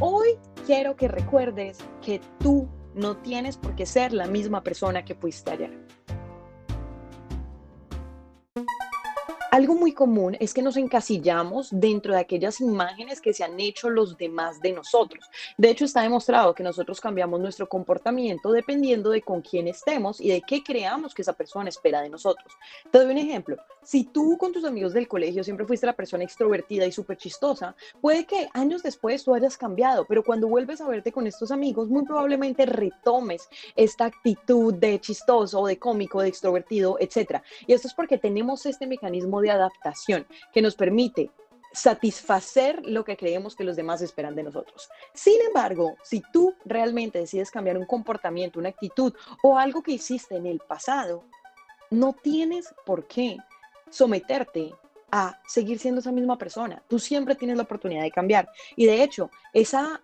Hoy quiero que recuerdes que tú no tienes por qué ser la misma persona que fuiste ayer. Algo muy común es que nos encasillamos dentro de aquellas imágenes que se han hecho los demás de nosotros. De hecho, está demostrado que nosotros cambiamos nuestro comportamiento dependiendo de con quién estemos y de qué creamos que esa persona espera de nosotros. Te doy un ejemplo. Si tú con tus amigos del colegio siempre fuiste la persona extrovertida y súper chistosa, puede que años después tú hayas cambiado, pero cuando vuelves a verte con estos amigos, muy probablemente retomes esta actitud de chistoso de cómico, de extrovertido, etc. Y esto es porque tenemos este mecanismo de adaptación que nos permite satisfacer lo que creemos que los demás esperan de nosotros. Sin embargo, si tú realmente decides cambiar un comportamiento, una actitud o algo que hiciste en el pasado, no tienes por qué someterte a seguir siendo esa misma persona. Tú siempre tienes la oportunidad de cambiar. Y de hecho, esa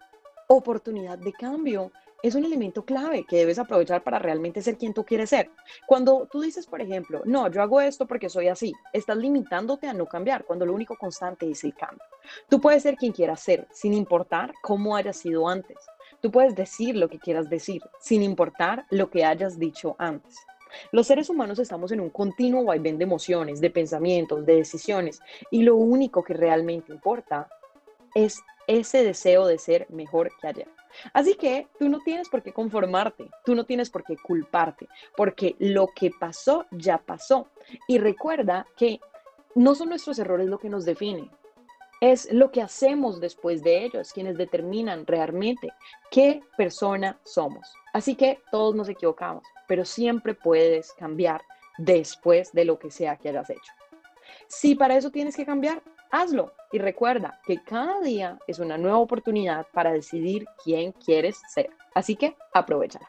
oportunidad de cambio es un elemento clave que debes aprovechar para realmente ser quien tú quieres ser. Cuando tú dices, por ejemplo, no, yo hago esto porque soy así, estás limitándote a no cambiar, cuando lo único constante es el cambio. Tú puedes ser quien quieras ser, sin importar cómo hayas sido antes. Tú puedes decir lo que quieras decir, sin importar lo que hayas dicho antes. Los seres humanos estamos en un continuo vaivén de emociones, de pensamientos, de decisiones, y lo único que realmente importa es ese deseo de ser mejor que ayer. Así que tú no tienes por qué conformarte, tú no tienes por qué culparte, porque lo que pasó ya pasó. Y recuerda que no son nuestros errores lo que nos define, es lo que hacemos después de ellos quienes determinan realmente qué persona somos. Así que todos nos equivocamos, pero siempre puedes cambiar después de lo que sea que hayas hecho. Si para eso tienes que cambiar, hazlo. Y recuerda que cada día es una nueva oportunidad para decidir quién quieres ser. Así que aprovechala.